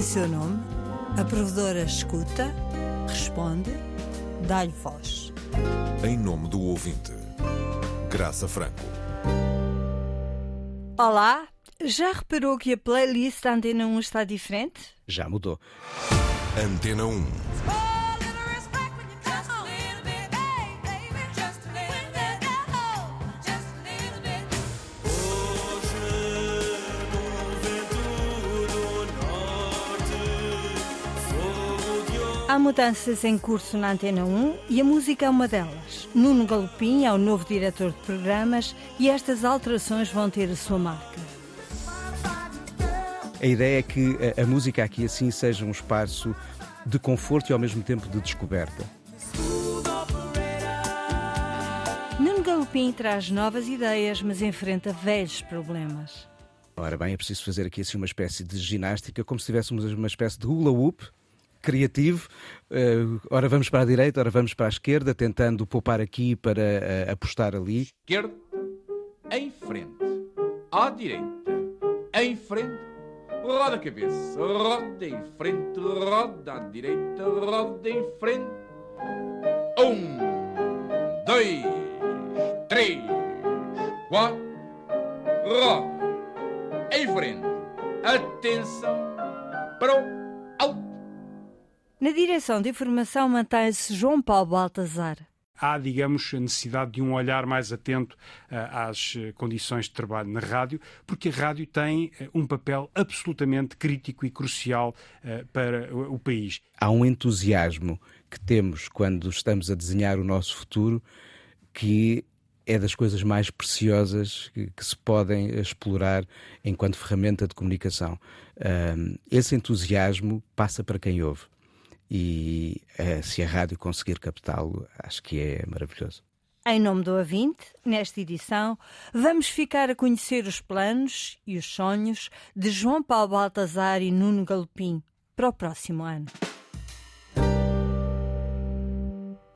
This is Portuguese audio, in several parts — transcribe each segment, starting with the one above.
em seu nome, a provedora escuta, responde, dá-lhe voz. Em nome do ouvinte, Graça Franco. Olá, já reparou que a playlist da Antena 1 está diferente? Já mudou. Antena 1. Há mudanças em curso na Antena 1 e a música é uma delas. Nuno Galopim é o novo diretor de programas e estas alterações vão ter a sua marca. A ideia é que a, a música aqui assim seja um espaço de conforto e ao mesmo tempo de descoberta. Nuno Galopim traz novas ideias, mas enfrenta velhos problemas. Ora bem, é preciso fazer aqui assim uma espécie de ginástica, como se tivéssemos uma espécie de hula hoop criativo. Uh, ora vamos para a direita, ora vamos para a esquerda, tentando poupar aqui para uh, apostar ali. Esquerda, em frente, à direita, em frente, roda a cabeça, roda em frente, roda à direita, roda em frente. Um, dois, três, quatro, roda em frente. Atenção para o na direção de informação mantém-se João Paulo Baltazar. Há, digamos, a necessidade de um olhar mais atento uh, às uh, condições de trabalho na rádio, porque a rádio tem uh, um papel absolutamente crítico e crucial para o, o país. Há um entusiasmo que temos quando estamos a desenhar o nosso futuro que é das coisas mais preciosas que, que se podem explorar enquanto ferramenta de comunicação. esse entusiasmo passa para quem ouve e uh, se a rádio conseguir captá-lo, acho que é maravilhoso. Em nome do Avinte, nesta edição, vamos ficar a conhecer os planos e os sonhos de João Paulo Baltazar e Nuno Galopim para o próximo ano.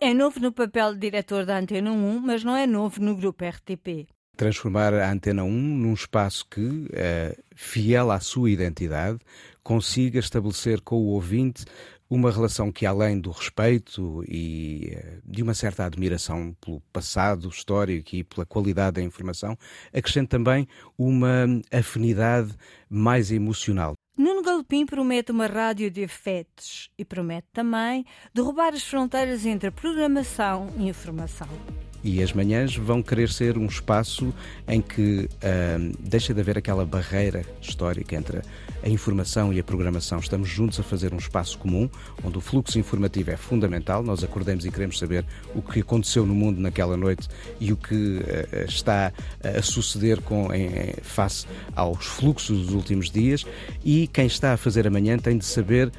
É novo no papel de diretor da Antena 1, mas não é novo no grupo RTP. Transformar a Antena 1 num espaço que, eh, fiel à sua identidade, consiga estabelecer com o ouvinte uma relação que, além do respeito e eh, de uma certa admiração pelo passado histórico e pela qualidade da informação, acrescente também uma afinidade mais emocional. Nuno Galopim promete uma rádio de afetos e promete também derrubar as fronteiras entre programação e informação. E as manhãs vão querer ser um espaço em que deixa de haver aquela barreira histórica entre a informação e a programação. Estamos juntos a fazer um espaço comum, onde o fluxo informativo é fundamental. Nós acordamos e queremos saber o que aconteceu no mundo naquela noite e o que uh, está a suceder com, em, face aos fluxos dos últimos dias. E quem está a fazer amanhã tem de saber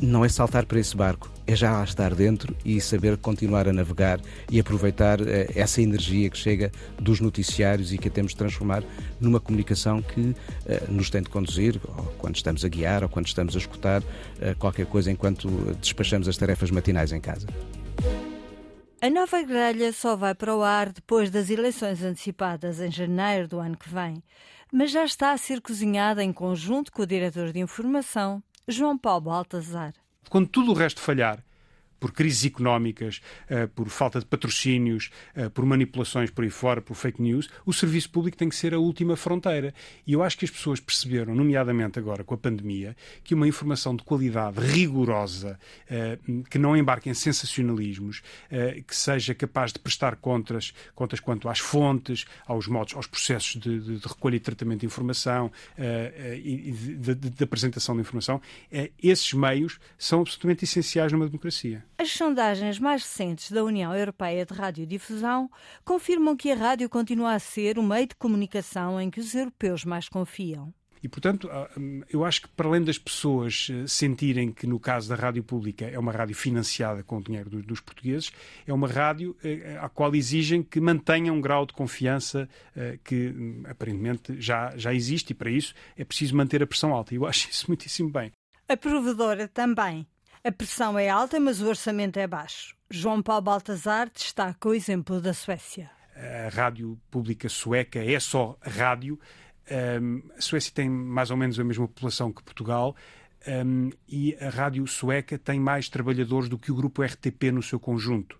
não é saltar para esse barco, é já lá estar dentro e saber continuar a navegar e aproveitar eh, essa energia que chega dos noticiários e que a temos de transformar numa comunicação que eh, nos tem de conduzir, ou quando estamos a guiar ou quando estamos a escutar eh, qualquer coisa enquanto despachamos as tarefas matinais em casa. A nova grelha só vai para o ar depois das eleições antecipadas em janeiro do ano que vem, mas já está a ser cozinhada em conjunto com o diretor de informação, João Paulo Baltazar. Quando tudo o resto falhar, por crises económicas, eh, por falta de patrocínios, eh, por manipulações por aí fora, por fake news, o serviço público tem que ser a última fronteira. E eu acho que as pessoas perceberam, nomeadamente agora com a pandemia, que uma informação de qualidade rigorosa, eh, que não embarque em sensacionalismos, que seja capaz de prestar contas, contas quanto às fontes, aos modos, aos processos de, de, de recolha e tratamento de informação e de, de apresentação de informação, esses meios são absolutamente essenciais numa democracia. As sondagens mais recentes da União Europeia de Radiodifusão confirmam que a rádio continua a ser o meio de comunicação em que os europeus mais confiam. E, portanto, ah, hum, eu acho que para além das pessoas eh, sentirem que, no caso da rádio pública, é uma rádio financiada com o dinheiro dos portugueses, é uma rádio eh, à qual exigem que mantenha um grau de confiança eh, que hum, aparentemente já, já existe e, para isso, é preciso manter a pressão alta. E eu acho isso muitíssimo bem. A provedora também. A pressão é alta, mas o orçamento é baixo. João Paulo Baltazar destaca o exemplo da Suécia. A rádio pública sueca é só rádio. a Suécia tem mais ou menos a mesma população que Portugal. um, e a rádio sueca tem mais trabalhadores do que o grupo RTP no seu conjunto.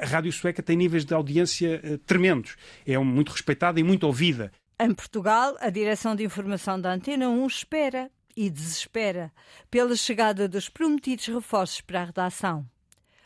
A rádio sueca tem níveis de audiência uh, tremendos, é um, muito respeitada e muito ouvida. Em Portugal, a Direção de Informação da Antena 1 espera e desespera pela chegada dos prometidos reforços para a redação.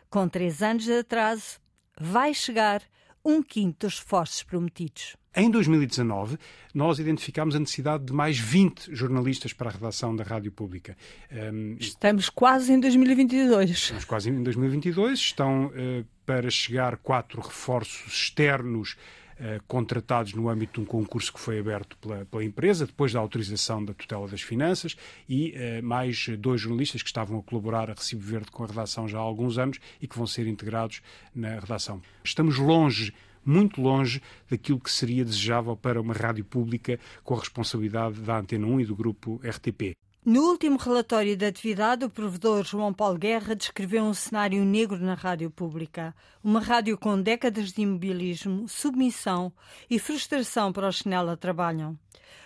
Com três anos de atraso, vai chegar um quinto dos reforços prometidos. Em 2019, nós identificámos a necessidade de mais 20 jornalistas para a redação da Rádio Pública. Um, Estamos quase em 2022. Estamos quase em 2022. Estão uh, para chegar quatro reforços externos Uh, contratados no âmbito de um concurso que foi aberto pela, pela, empresa, depois da autorização da tutela das finanças, e uh, mais dois jornalistas que estavam a colaborar a Recibo Verde com a redação já há alguns anos e que vão ser integrados na redação. Estamos longe muito longe daquilo que seria desejável para uma rádio pública com a responsabilidade da Antena 1 e do grupo RTP. No último relatório de atividade, o provedor João Paulo Guerra descreveu um cenário negro na rádio pública. Uma rádio com décadas de imobilismo, submissão e frustração para os que nela trabalham.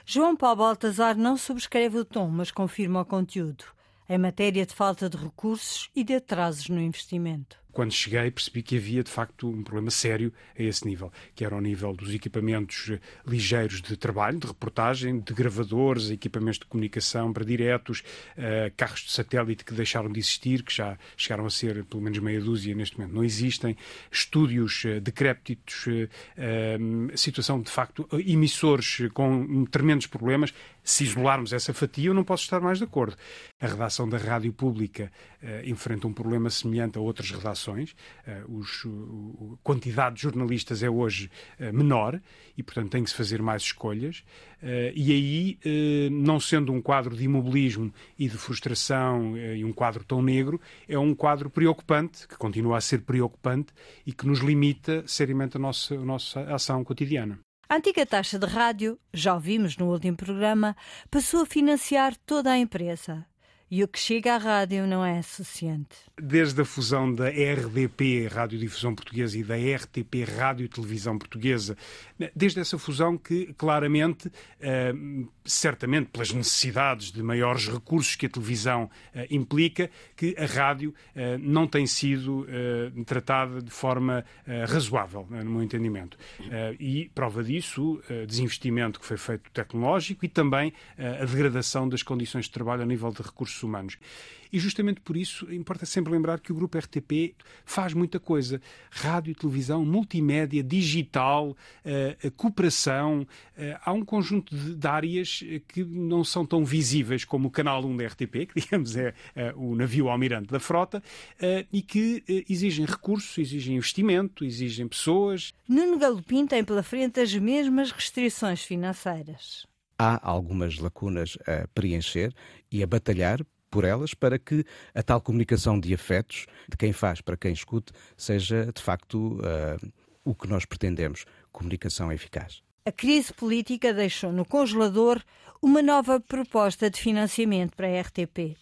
João Paulo Baltazar não subscreve o tom, mas confirma o conteúdo. Em matéria de falta de recursos e de atrasos no investimento quando cheguei, percebi que havia de facto um problema sério a esse nível, que era ao nível dos equipamentos eh, ligeiros de trabalho, de reportagem, de gravadores, equipamentos de comunicação para diretos, uh, carros de satélite que deixaram de existir, que já chegaram a ser pelo menos meia dúzia neste momento não existem, estúdios uh, decrépitos, uh, situação de facto, emissores com tremendos problemas. Se isolarmos essa fatia, eu não posso estar mais de acordo. A redação da rádio pública enfrenta um problema semelhante a outras redações redações. Uh, os, a quantidade de jornalistas é hoje uh, menor e, portanto, tem que se fazer mais escolhas. Uh, e aí, não sendo um quadro de imobilismo e de frustração e um quadro tão negro, é um quadro preocupante, que continua a ser preocupante e que nos limita seriamente a nossa, a nossa ação cotidiana. A antiga taxa de rádio, já ouvimos no último programa, passou a financiar toda a empresa. E o que chega à rádio não é suficiente. Desde a fusão da RDP, Radiodifusão Portuguesa, e da RTP, Rádio e Televisão Portuguesa, desde essa fusão que claramente, eh, certamente pelas necessidades de maiores recursos que a televisão eh, implica, que a rádio eh, não tem sido tratada de forma razoável, no meu entendimento. E prova disso, desinvestimento que foi feito tecnológico e também a degradação das condições de trabalho a nível de recursos recursos humanos. E justamente por isso importa sempre lembrar que o grupo RTP faz muita coisa: rádio, televisão, multimédia, digital, uh, cooperação. Uh, há um conjunto de, de, áreas que não são tão visíveis como o canal 1 da RTP, que digamos é uh, o navio almirante da frota, e que exigem recursos, exigem investimento, exigem pessoas. Nuno Galopim tem pela frente as mesmas restrições financeiras há algumas lacunas a preencher e a batalhar por elas para que a tal comunicação de afetos, de quem faz para quem escute, seja de facto uh, o que nós pretendemos: comunicação eficaz. A crise política deixou no congelador uma nova proposta de financiamento para a RTP.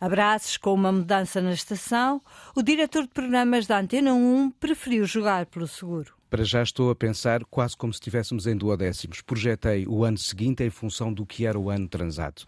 Abraços com uma mudança na estação, o diretor de programas da Antena 1 preferiu jogar pelo seguro. Para já estou a pensar quase como se estivéssemos em duodécimos. Projetei o ano seguinte em função do que era o ano transado.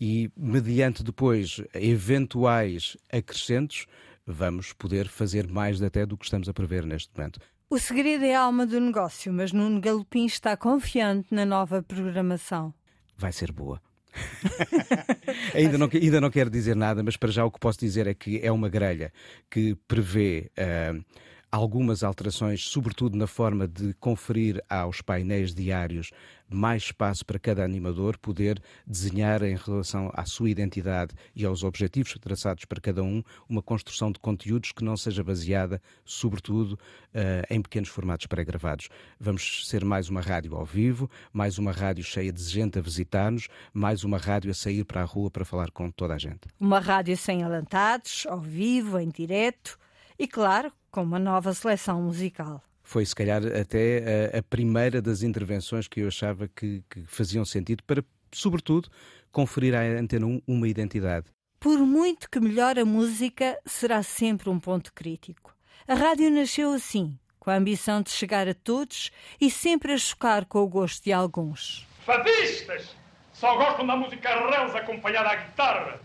E, mediante depois eventuais acrescentos, vamos poder fazer mais até do que estamos a prever neste momento. O segredo é a alma do negócio, mas Nuno Galopim está confiante na nova programação. Vai ser boa. ainda, não, ainda não quero dizer nada, mas para já o que posso dizer é que é uma grelha que prevê. Uh, algumas alterações, sobretudo na forma de conferir aos painéis diários mais espaço para cada animador poder desenhar em relação à sua identidade e aos objetivos traçados para cada um, uma construção de conteúdos que não seja baseada, sobretudo, uh, em pequenos formatos pré-gravados. Vamos ser mais uma rádio ao vivo, mais uma rádio cheia de gente a visitar-nos, mais uma rádio a sair para a rua para falar com toda a gente. Uma rádio sem alantados, ao vivo, em direto e, claro, com uma nova seleção musical. Foi, se calhar, até a, a primeira das intervenções que eu achava que, que faziam sentido para, sobretudo, conferir à Antena 1 uma identidade. Por muito que melhore a música, será sempre um ponto crítico. A rádio nasceu assim, com a ambição de chegar a todos e sempre a chocar com o gosto de alguns. Fadistas! Só gostam da música reus acompanhada à guitarra.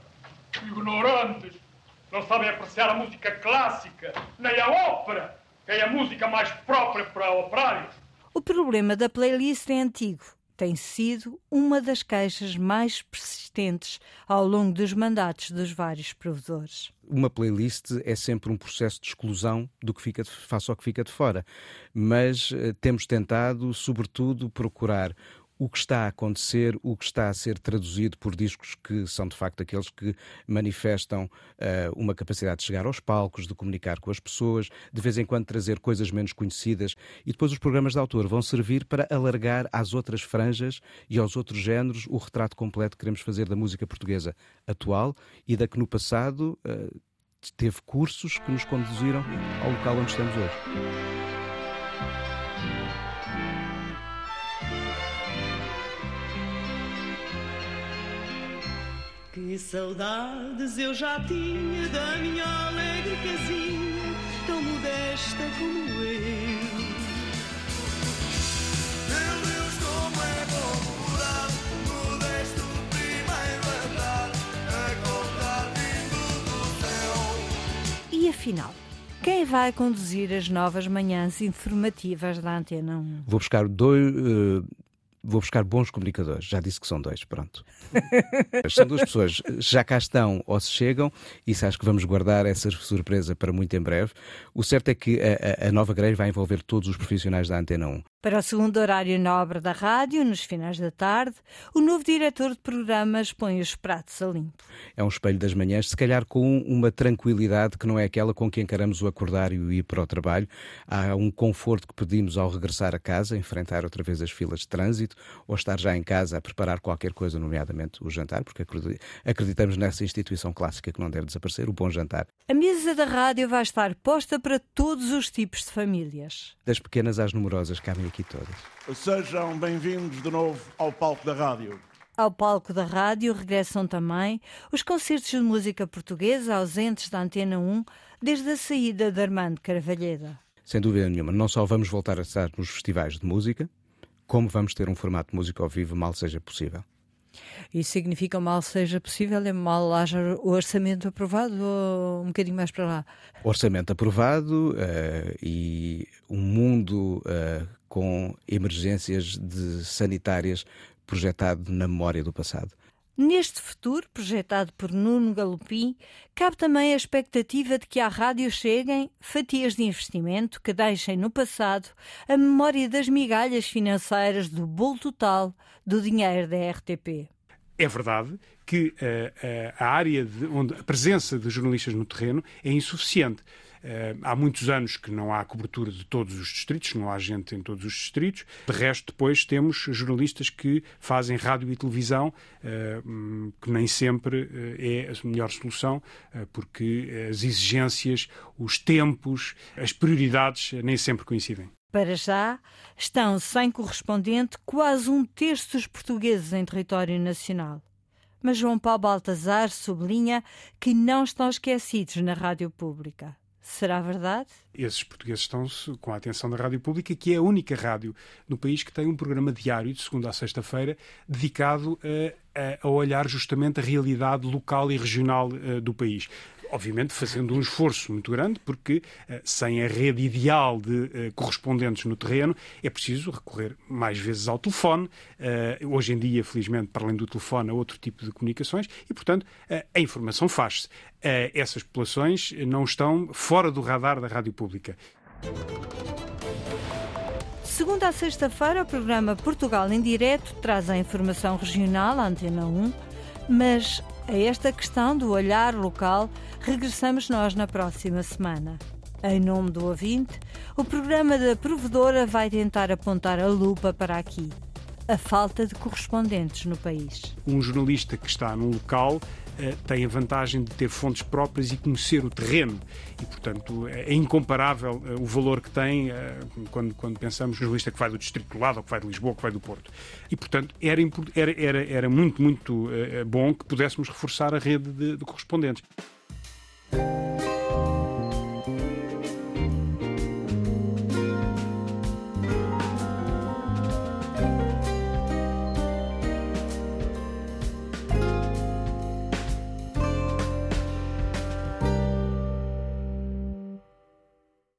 Ignorantes! Não sabem apreciar a música clássica, nem a ópera, que é a música mais própria para operários. O problema da playlist é antigo. Tem sido uma das queixas mais persistentes ao longo dos mandatos dos vários provedores. Uma playlist é sempre um processo de exclusão do que fica de, face ao que fica de fora, mas eh, temos tentado, sobretudo, procurar o que está a acontecer, o que está a ser traduzido por discos que são de facto aqueles que manifestam uh, uma capacidade de chegar aos palcos, de comunicar com as pessoas, de vez em quando trazer coisas menos conhecidas. E depois os programas de autor vão servir para alargar às outras franjas e aos outros géneros o retrato completo que queremos fazer da música portuguesa atual e da que no passado uh, teve cursos que nos conduziram ao local onde estamos hoje. Que saudades eu já tinha da minha alegre casinha, tão modesta como eu. Meu Deus, como é bom morar, modesto primeiro andar, acordar vindo do céu. E afinal, quem vai conduzir as novas manhãs informativas da Antena 1? Vou buscar dois. Uh vou buscar bons comunicadores. Já disse que são dois, pronto. são duas pessoas, já cá estão ou se chegam, e se acho que vamos guardar essa surpresa para muito em breve. O certo é que a, a nova grelha vai envolver todos os profissionais da Antena 1. Para o segundo horário nobre da rádio, nos finais da tarde, o novo diretor de programas põe os pratos a limpo. É um espelho das manhãs, se calhar com uma tranquilidade que não é aquela com que encaramos o acordar e o ir para o trabalho. Há um conforto que pedimos ao regressar a casa, enfrentar outra vez as filas de trânsito ou estar já em casa a preparar qualquer coisa, nomeadamente o jantar, porque acreditamos nessa instituição clássica que não deve desaparecer, o bom jantar. A mesa da rádio vai estar posta para todos os tipos de famílias. Das pequenas às numerosas, cabem aqui todas. Sejam bem-vindos de novo ao palco da rádio. Ao palco da rádio regressam também os concertos de música portuguesa ausentes da Antena 1 desde a saída de Armando Carvalheda. Sem dúvida nenhuma, não só vamos voltar a estar nos festivais de música, como vamos ter um formato de música ao vivo mal seja possível. Isso significa mal seja possível, é mal haja o orçamento aprovado ou um bocadinho mais para lá? Orçamento aprovado uh, e um mundo uh, com emergências de sanitárias projetado na memória do passado. Neste futuro, projetado por Nuno Galopim, cabe também a expectativa de que à rádio cheguem fatias de investimento que deixem no passado a memória das migalhas financeiras do bolo total do dinheiro da RTP. É verdade que uh, uh, a área de, onde a presença de jornalistas no terreno é insuficiente. Uh, há muitos anos que não há cobertura de todos os distritos, não há gente em todos os distritos. De resto, depois temos jornalistas que fazem rádio e televisão, uh, que nem sempre uh, é a melhor solução, porque as exigências, os tempos, as prioridades nem sempre coincidem. Para já, estão sem correspondente quase um terço dos portugueses em território nacional. Mas João Paulo Baltazar sublinha que não estão esquecidos na rádio pública. Será verdade? Esses portugueses estão com a atenção da Rádio Pública, que é a única rádio no país que tem um programa diário, de segunda a sexta-feira, dedicado a, a, olhar justamente a realidade local e regional uh, do país obviamente fazendo um esforço muito grande, porque eh, sem a rede ideal de eh, correspondentes no terreno, é preciso recorrer mais vezes ao telefone. Eh, hoje em dia, felizmente, para além do telefone, há outro tipo de comunicações e, portanto, a informação faz-se. Essas populações não estão fora do radar da rádio pública. Segunda a sexta-feira, o programa Portugal em Direto traz a informação regional, a Antena 1, mas a esta questão do olhar local regressamos nós na próxima semana. Em nome do ouvinte, o programa da provedora vai tentar apontar a lupa para aqui. A falta de correspondentes no país. Um jornalista que está num local tem a vantagem de ter fontes próprias e conhecer o terreno. E, portanto, é incomparável eh, o valor que tem eh, quando, quando pensamos no jornalista que vai do Distrito do Lado, ou que vai de Lisboa, ou que vai do Porto. E, portanto, era, era, era, era muito, muito bom que pudéssemos reforçar a rede de, de correspondentes.